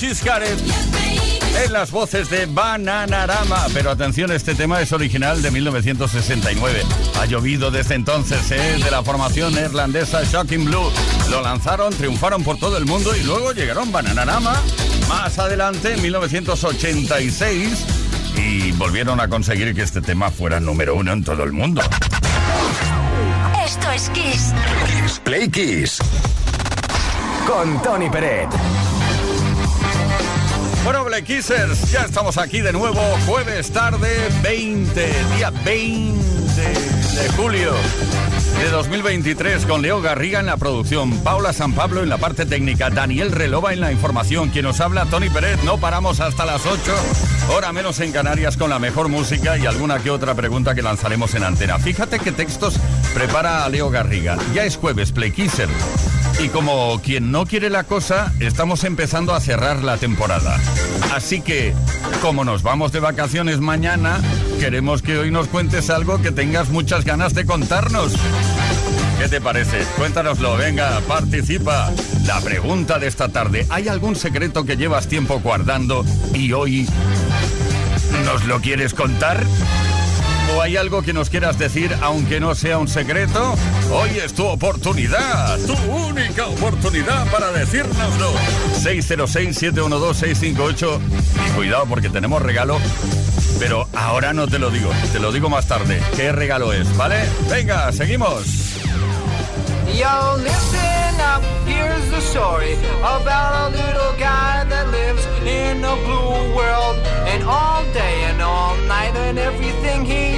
En las voces de Bananarama. Pero atención, este tema es original de 1969. Ha llovido desde entonces, ¿eh? de la formación neerlandesa Shocking Blue. Lo lanzaron, triunfaron por todo el mundo y luego llegaron Bananarama más adelante, en 1986, y volvieron a conseguir que este tema fuera número uno en todo el mundo. Esto es Kiss. Kiss Play Kiss. Con Tony Peret. Bueno, Black ya estamos aquí de nuevo, jueves tarde 20, día 20 de julio de 2023 con Leo Garriga en la producción, Paula San Pablo en la parte técnica, Daniel Relova en la información, quien nos habla Tony Pérez, no paramos hasta las 8, hora menos en Canarias con la mejor música y alguna que otra pregunta que lanzaremos en antena. Fíjate qué textos prepara Leo Garriga. Ya es jueves, Play. Y como quien no quiere la cosa, estamos empezando a cerrar la temporada. Así que, como nos vamos de vacaciones mañana, queremos que hoy nos cuentes algo que tengas muchas ganas de contarnos. ¿Qué te parece? Cuéntanoslo, venga, participa. La pregunta de esta tarde, ¿hay algún secreto que llevas tiempo guardando y hoy nos lo quieres contar? ¿O hay algo que nos quieras decir aunque no sea un secreto? Hoy es tu oportunidad, tu única oportunidad para decírnoslo. 606-712-658 y cuidado porque tenemos regalo Pero ahora no te lo digo, te lo digo más tarde. ¿Qué regalo es? ¿Vale? Venga, seguimos. Yo, listen up, here's the story about a little guy that lives in a blue world. And all day and all night, and everything he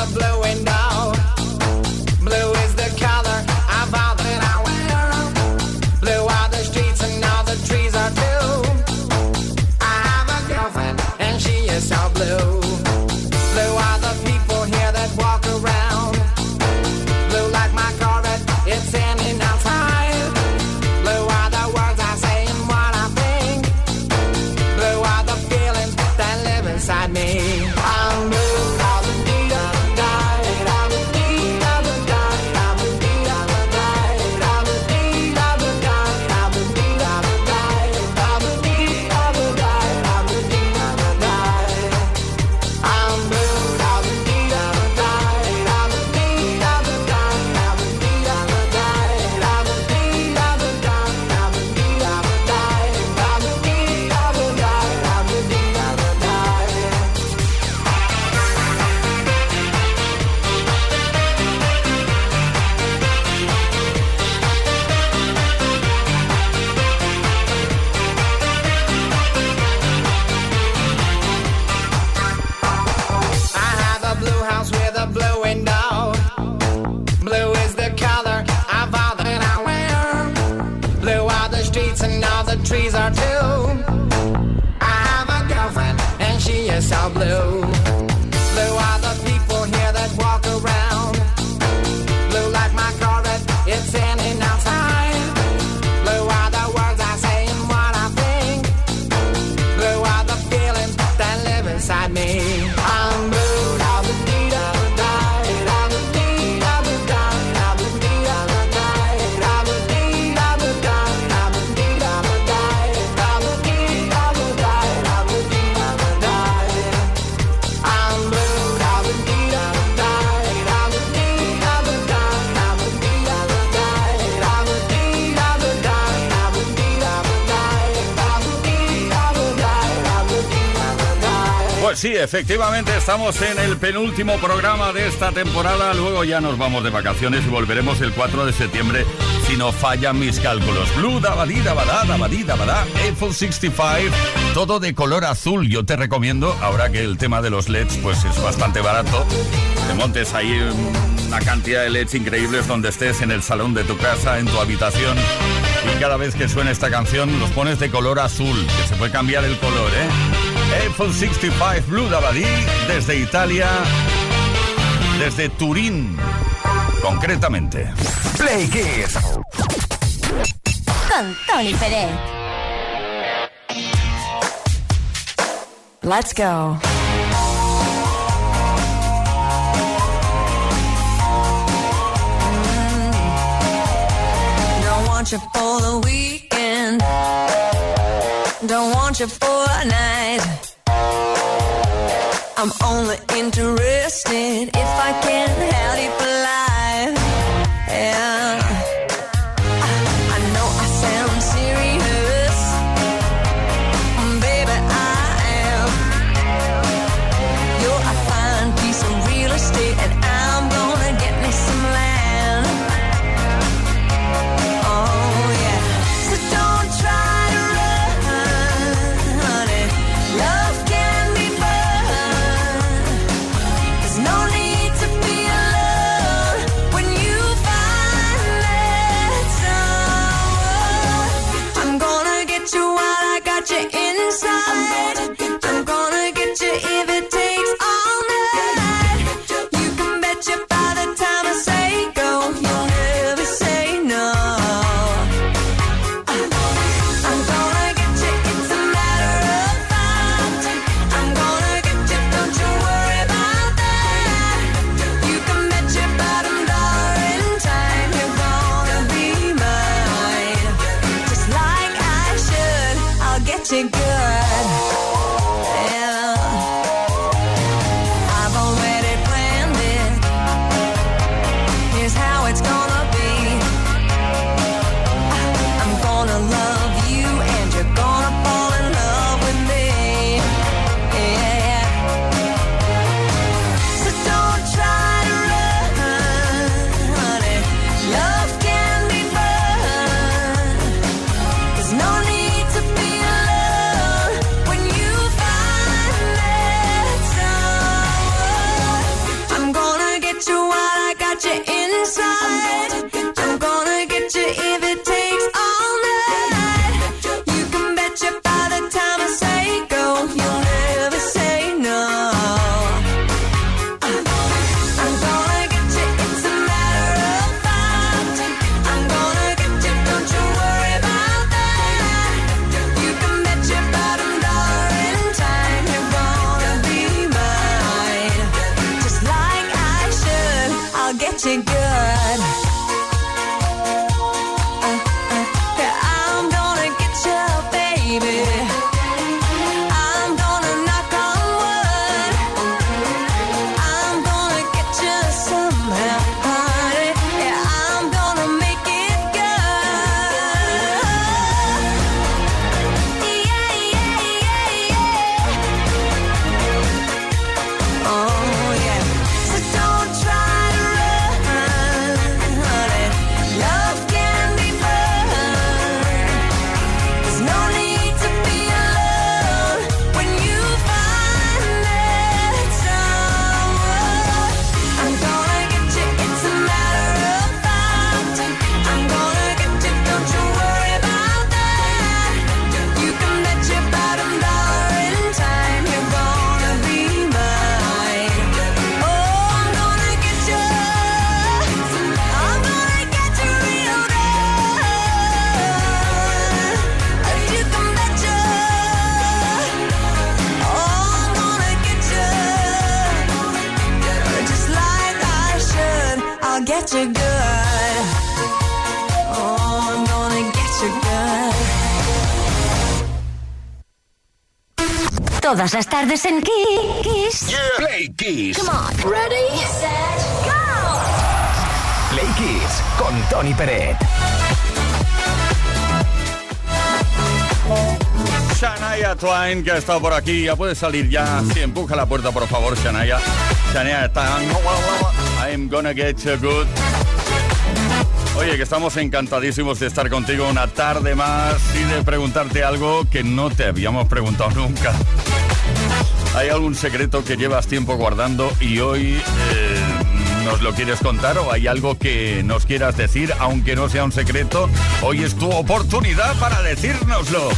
a blue sí, efectivamente estamos en el penúltimo programa de esta temporada. Luego ya nos vamos de vacaciones y volveremos el 4 de septiembre si no fallan mis cálculos. Blue, dabadí, dabadá, dabadí, dabadá, Eiffel 65, todo de color azul. Yo te recomiendo, ahora que el tema de los LEDs pues es bastante barato, te montes ahí una cantidad de LEDs increíbles donde estés en el salón de tu casa, en tu habitación. Y cada vez que suena esta canción los pones de color azul, que se puede cambiar el color, ¿eh? Eiffel 65 Blue Dabadí desde Italia, desde Turín, concretamente. Play Kiss. Con Tony Pérez. Let's go. Don't want you for the weekend. Don't want you for a night. I'm only interested if I can have you for life. Yeah. Todas las tardes en Kiss. Play Kiss. Come on. Ready, set, go. Play Kiss con Tony Peret. Shania Twain, que ha estado por aquí, ya puede salir ya. Sí, empuja la puerta, por favor, Shania. Shania Twain, I'm gonna get you good. Oye, que estamos encantadísimos de estar contigo una tarde más y de preguntarte algo que no te habíamos preguntado nunca. ¿Hay algún secreto que llevas tiempo guardando y hoy eh, nos lo quieres contar o hay algo que nos quieras decir, aunque no sea un secreto? Hoy es tu oportunidad para decírnoslo.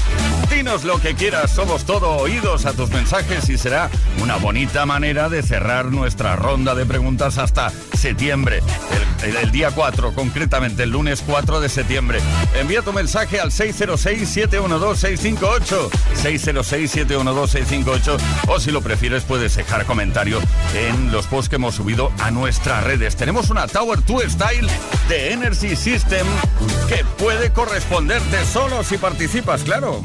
Dinos lo que quieras, somos todo oídos a tus mensajes y será una bonita manera de cerrar nuestra ronda de preguntas hasta septiembre, el, día 4, concretamente el lunes 4 de septiembre. Envía tu mensaje al 606-712-658, 606-712-658 o si lo prefieres puedes dejar comentario en los posts que hemos subido a nuestras redes. Tenemos una Tower 2 Style de Energy System que puede corresponderte solo si participas, claro.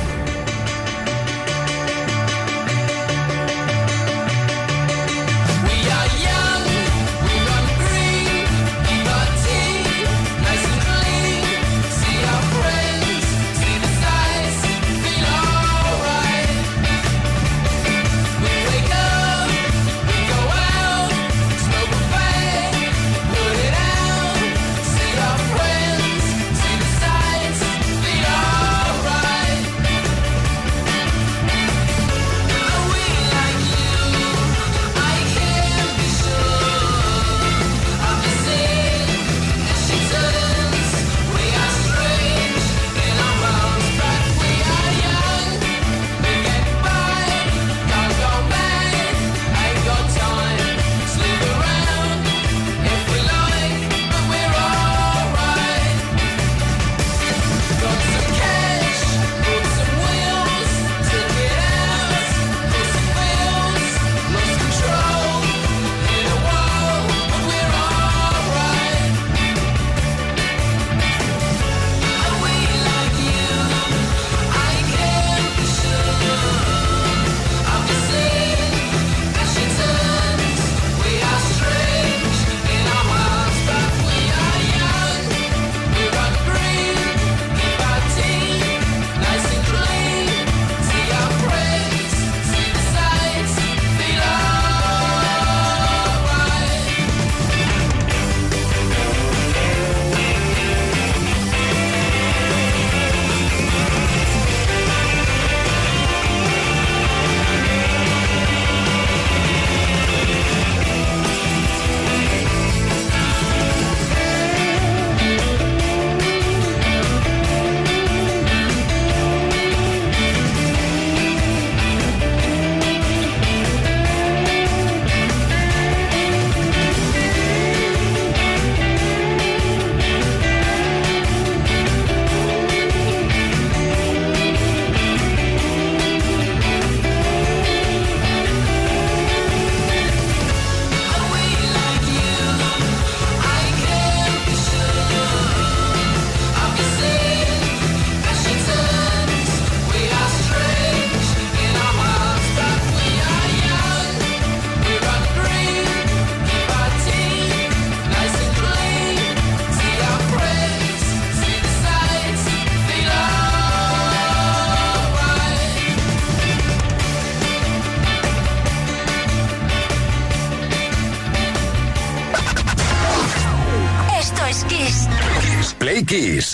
Kiss.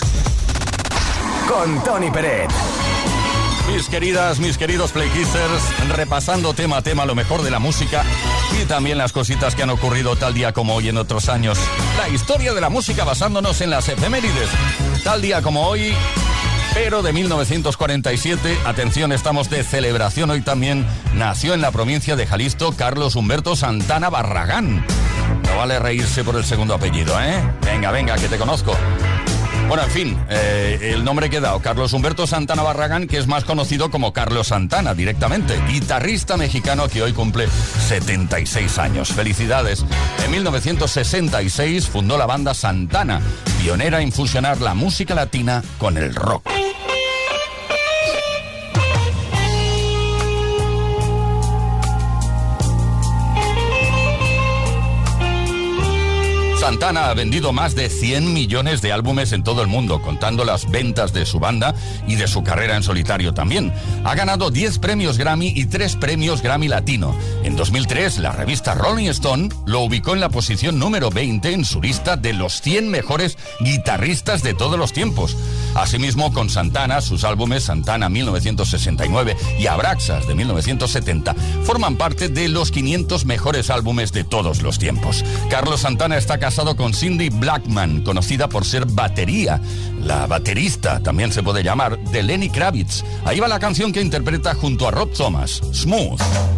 Con Tony Pérez. Mis queridas, mis queridos Playkissers, repasando tema a tema lo mejor de la música y también las cositas que han ocurrido tal día como hoy en otros años. La historia de la música basándonos en las efemérides. Tal día como hoy, pero de 1947, atención, estamos de celebración hoy también, nació en la provincia de Jalisco Carlos Humberto Santana Barragán. No vale reírse por el segundo apellido, ¿eh? Venga, venga, que te conozco. Bueno, en fin, eh, el nombre que he Carlos Humberto Santana Barragán, que es más conocido como Carlos Santana directamente, guitarrista mexicano que hoy cumple 76 años. Felicidades. En 1966 fundó la banda Santana, pionera en fusionar la música latina con el rock. Santana ha vendido más de 100 millones de álbumes en todo el mundo, contando las ventas de su banda y de su carrera en solitario también. Ha ganado 10 premios Grammy y 3 premios Grammy Latino. En 2003, la revista Rolling Stone lo ubicó en la posición número 20 en su lista de los 100 mejores guitarristas de todos los tiempos. Asimismo, con Santana, sus álbumes Santana 1969 y Abraxas de 1970 forman parte de los 500 mejores álbumes de todos los tiempos. Carlos Santana está casado con Cindy Blackman, conocida por ser batería, la baterista, también se puede llamar, de Lenny Kravitz. Ahí va la canción que interpreta junto a Rob Thomas, Smooth.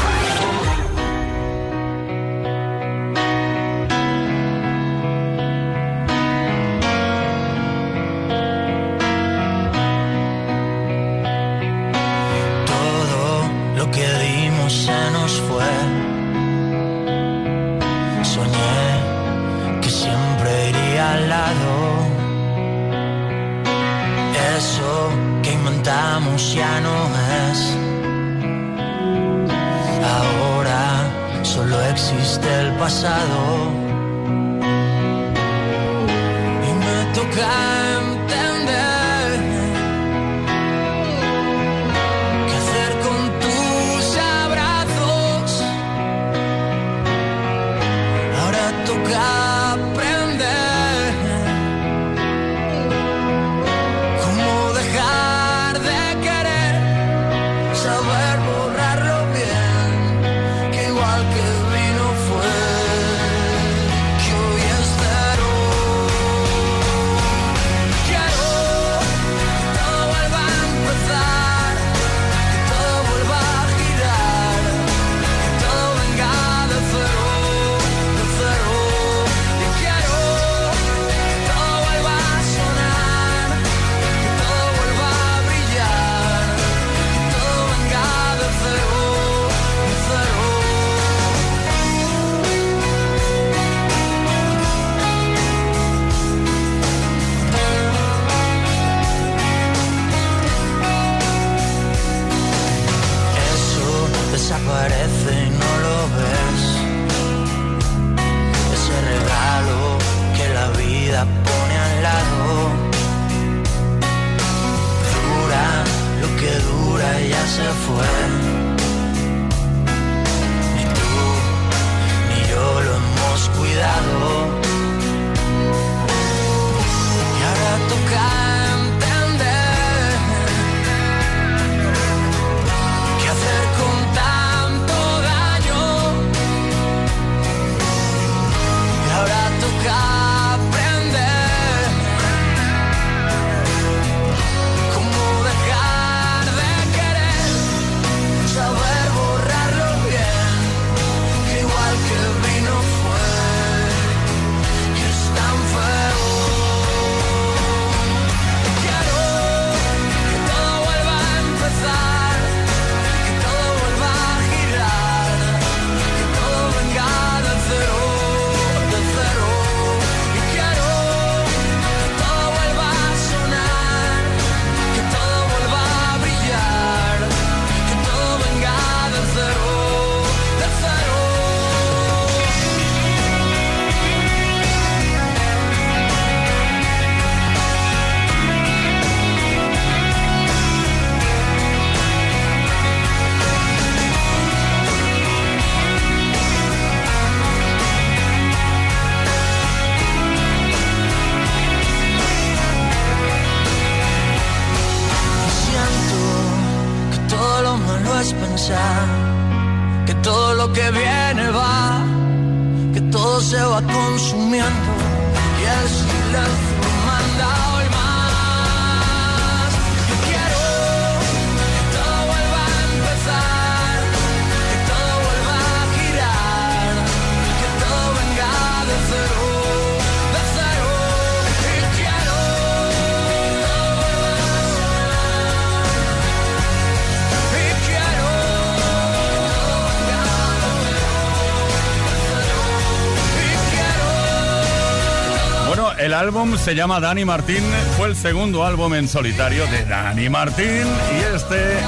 El álbum se llama Dani Martín, fue el segundo álbum en solitario de Dani Martín y este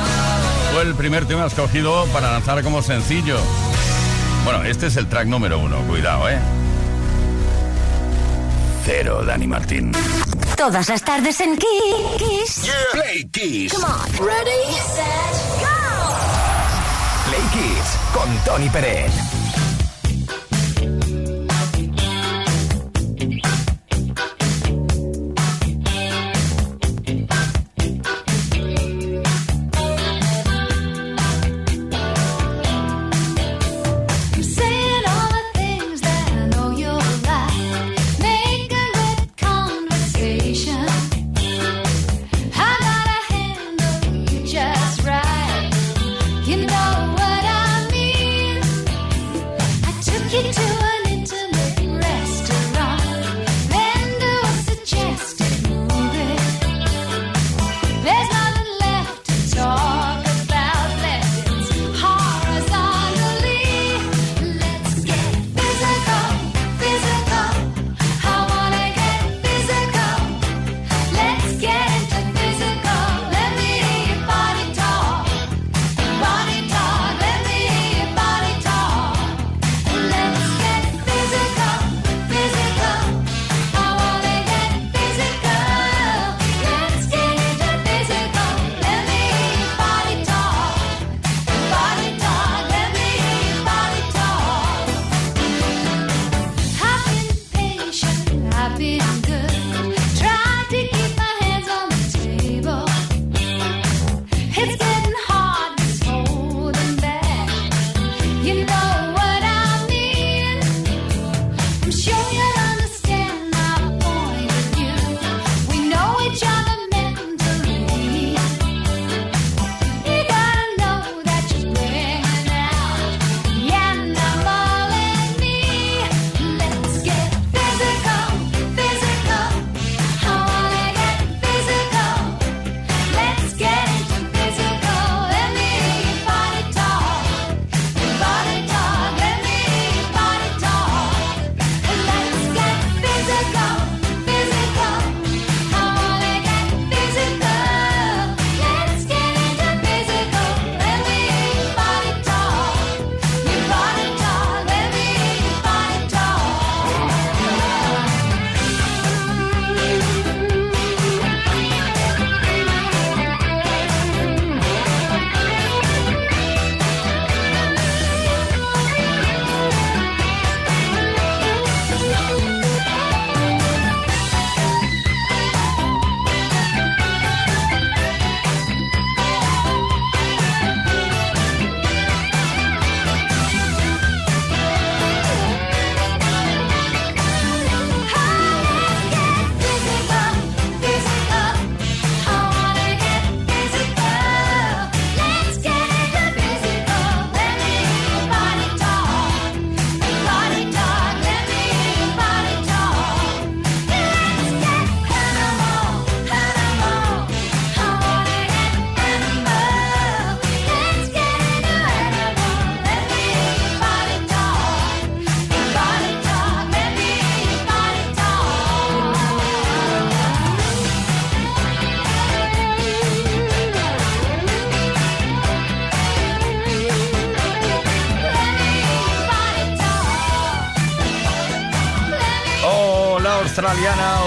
fue el primer tema escogido para lanzar como sencillo. Bueno, este es el track número uno, cuidado, ¿eh? Cero, Dani Martín. Todas las tardes en Kiss. Play Kiss. Come on. Ready, set, go. Play Kiss con Tony Pérez.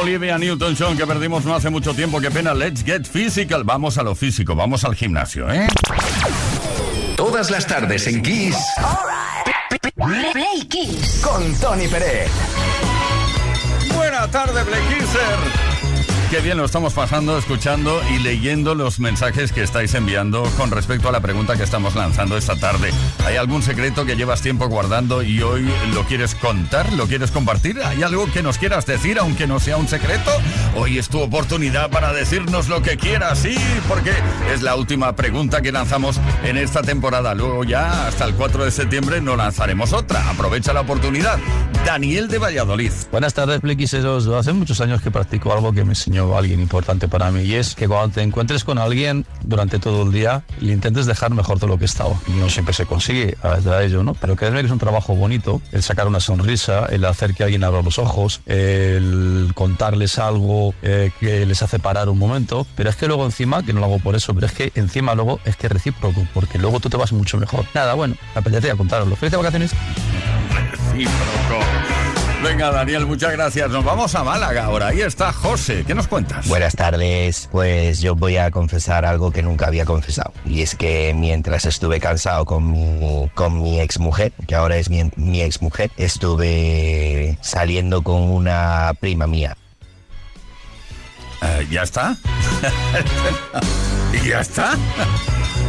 Olivia Newton-John que perdimos no hace mucho tiempo. Qué pena. Let's get physical. Vamos a lo físico, vamos al gimnasio, ¿eh? Todas las tardes en Kiss. Right. Play Kiss. Con Tony Pérez. Buena tarde, Play Kisser. Qué bien lo estamos pasando, escuchando y leyendo los mensajes que estáis enviando con respecto a la pregunta que estamos lanzando esta tarde. ¿Hay algún secreto que llevas tiempo guardando y hoy lo quieres contar? ¿Lo quieres compartir? ¿Hay algo que nos quieras decir, aunque no sea un secreto? Hoy es tu oportunidad para decirnos lo que quieras, sí, porque es la última pregunta que lanzamos en esta temporada. Luego ya hasta el 4 de septiembre no lanzaremos otra. Aprovecha la oportunidad. Daniel de Valladolid. Buenas tardes, Pliquiseros. Hace muchos años que practico algo que me enseñó alguien importante para mí y es que cuando te encuentres con alguien durante todo el día, le intentes dejar mejor de lo que estaba. No siempre se consigue a veces de ello, ¿no? Pero créeme que es un trabajo bonito el sacar una sonrisa, el hacer que alguien abra los ojos, el contarles algo eh, que les hace parar un momento. Pero es que luego encima, que no lo hago por eso, pero es que encima luego es que es recíproco, porque luego tú te vas mucho mejor. Nada, bueno, me apetecía contaroslo. Felices vacaciones. Venga, Daniel, muchas gracias. Nos vamos a Málaga ahora. Ahí está José. ¿Qué nos cuentas? Buenas tardes. Pues yo voy a confesar algo que nunca había confesado. Y es que mientras estuve cansado con mi, con mi exmujer, que ahora es mi, mi exmujer, estuve saliendo con una prima mía. Eh, ¿Ya está? ¿Y ya está?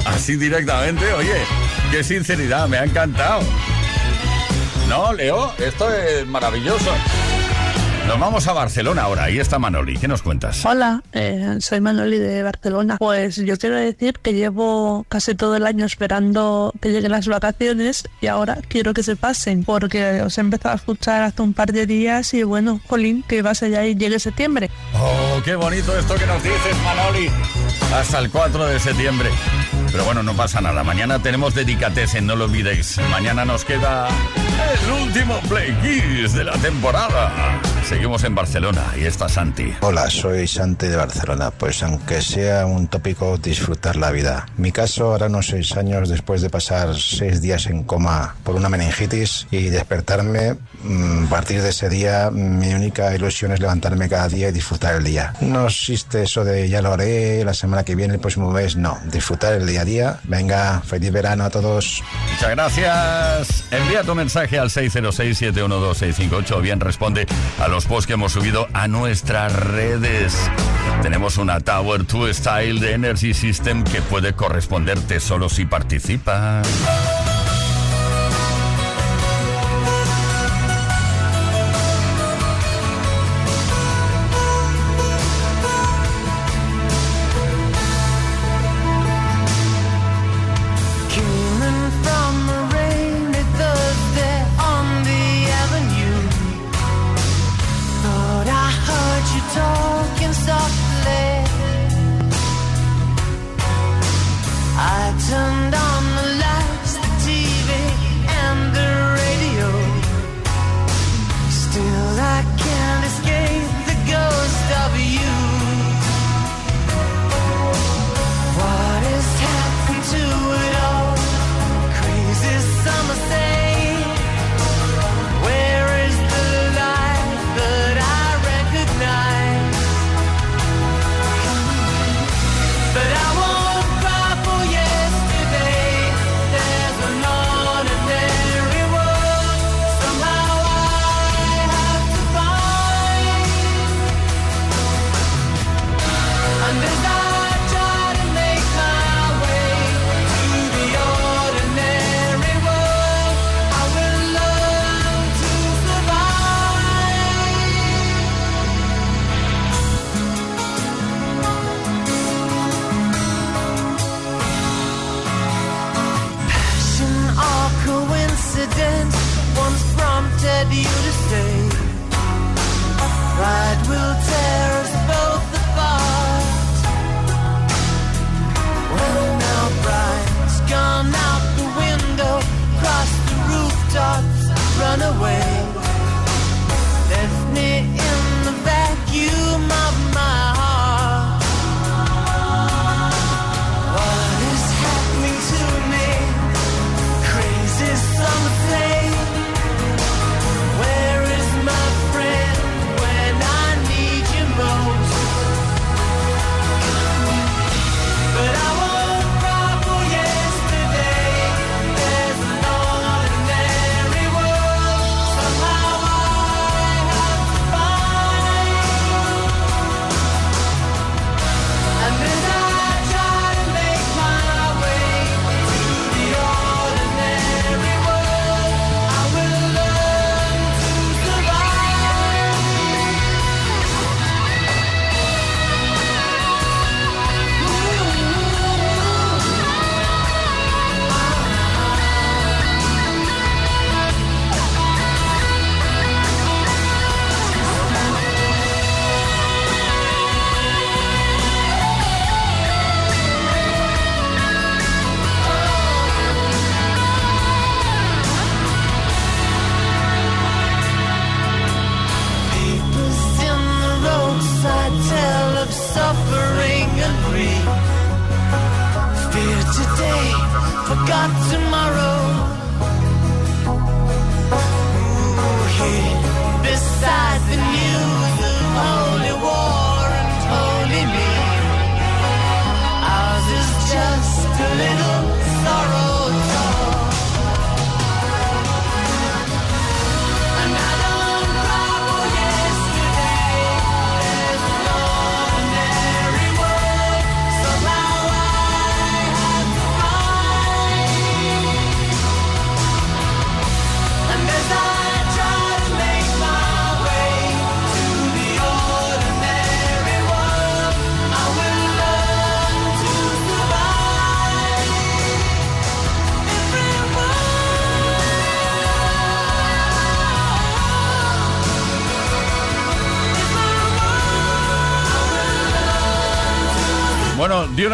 Así directamente, oye, qué sinceridad, me ha encantado. No, Leo, esto es maravilloso. Nos vamos a Barcelona ahora, ahí está Manoli, ¿qué nos cuentas? Hola, eh, soy Manoli de Barcelona. Pues yo quiero decir que llevo casi todo el año esperando que lleguen las vacaciones y ahora quiero que se pasen porque os he empezado a escuchar hace un par de días y bueno, Jolín, que va a ser ya y llegue septiembre. Oh, qué bonito esto que nos dices, Manoli. Hasta el 4 de septiembre. Pero bueno, no pasa nada. Mañana tenemos Dedicatessen, no lo olvidéis. Mañana nos queda el último Play Kiss de la temporada. Seguimos en Barcelona y está Santi. Hola, soy Santi de Barcelona. Pues aunque sea un tópico, disfrutar la vida. Mi caso, ahora unos seis años después de pasar seis días en coma por una meningitis y despertarme, mm, a partir de ese día mi única ilusión es levantarme cada día y disfrutar el día. No existe eso de ya lo haré la semana que viene, el próximo mes, no. Disfrutar el día a día. Venga, feliz verano a todos. Muchas gracias. Envía tu mensaje al 606-712-658 o bien responde a los posts que hemos subido a nuestras redes. Tenemos una Tower 2 Style de Energy System que puede corresponderte solo si participas.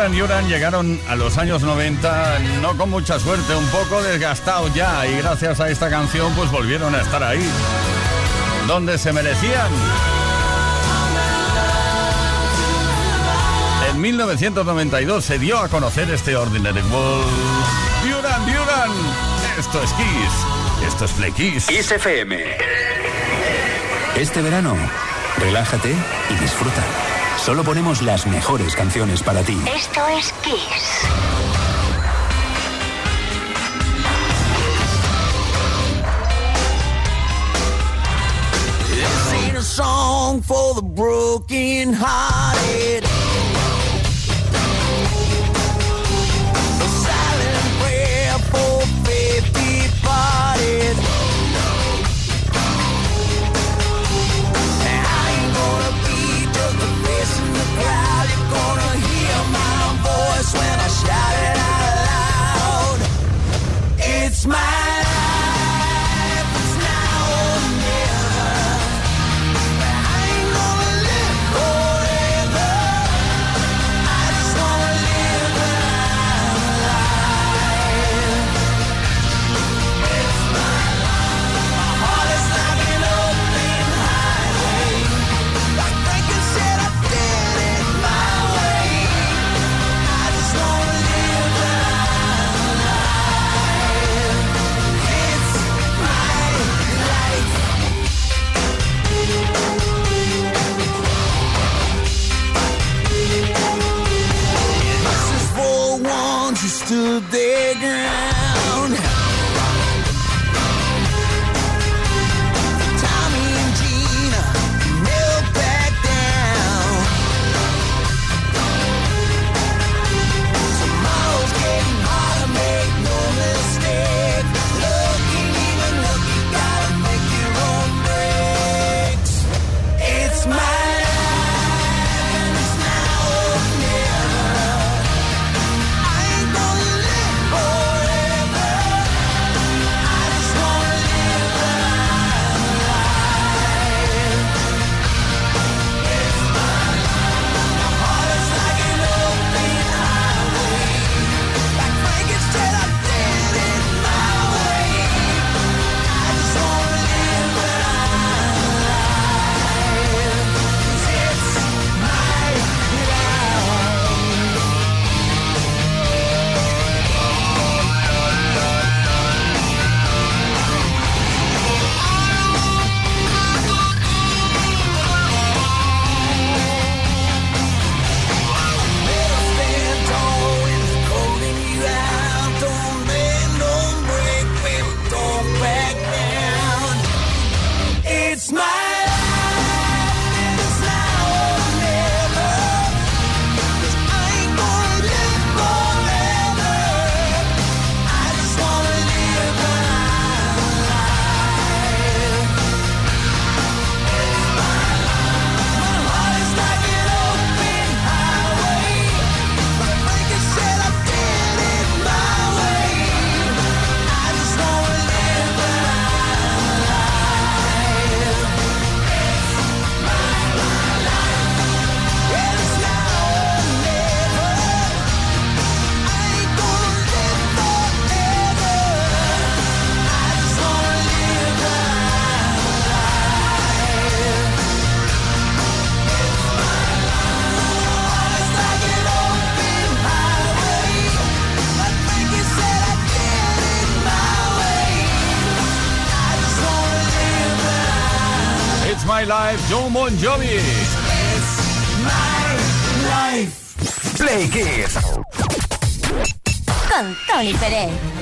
Duran Duran llegaron a los años 90 no con mucha suerte, un poco desgastados ya y gracias a esta canción pues volvieron a estar ahí, donde se merecían. En 1992 se dio a conocer este Ordinary World. Duran Duran, esto es Kiss, esto es Play Kiss. Kiss FM. Este verano, relájate y disfruta. Solo ponemos las mejores canciones para ti. Esto es Kiss. This ain't a song for the broken hearted. Bon Jovi. It's my life. Play Kids. Con Tony Pérez.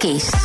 Kiss.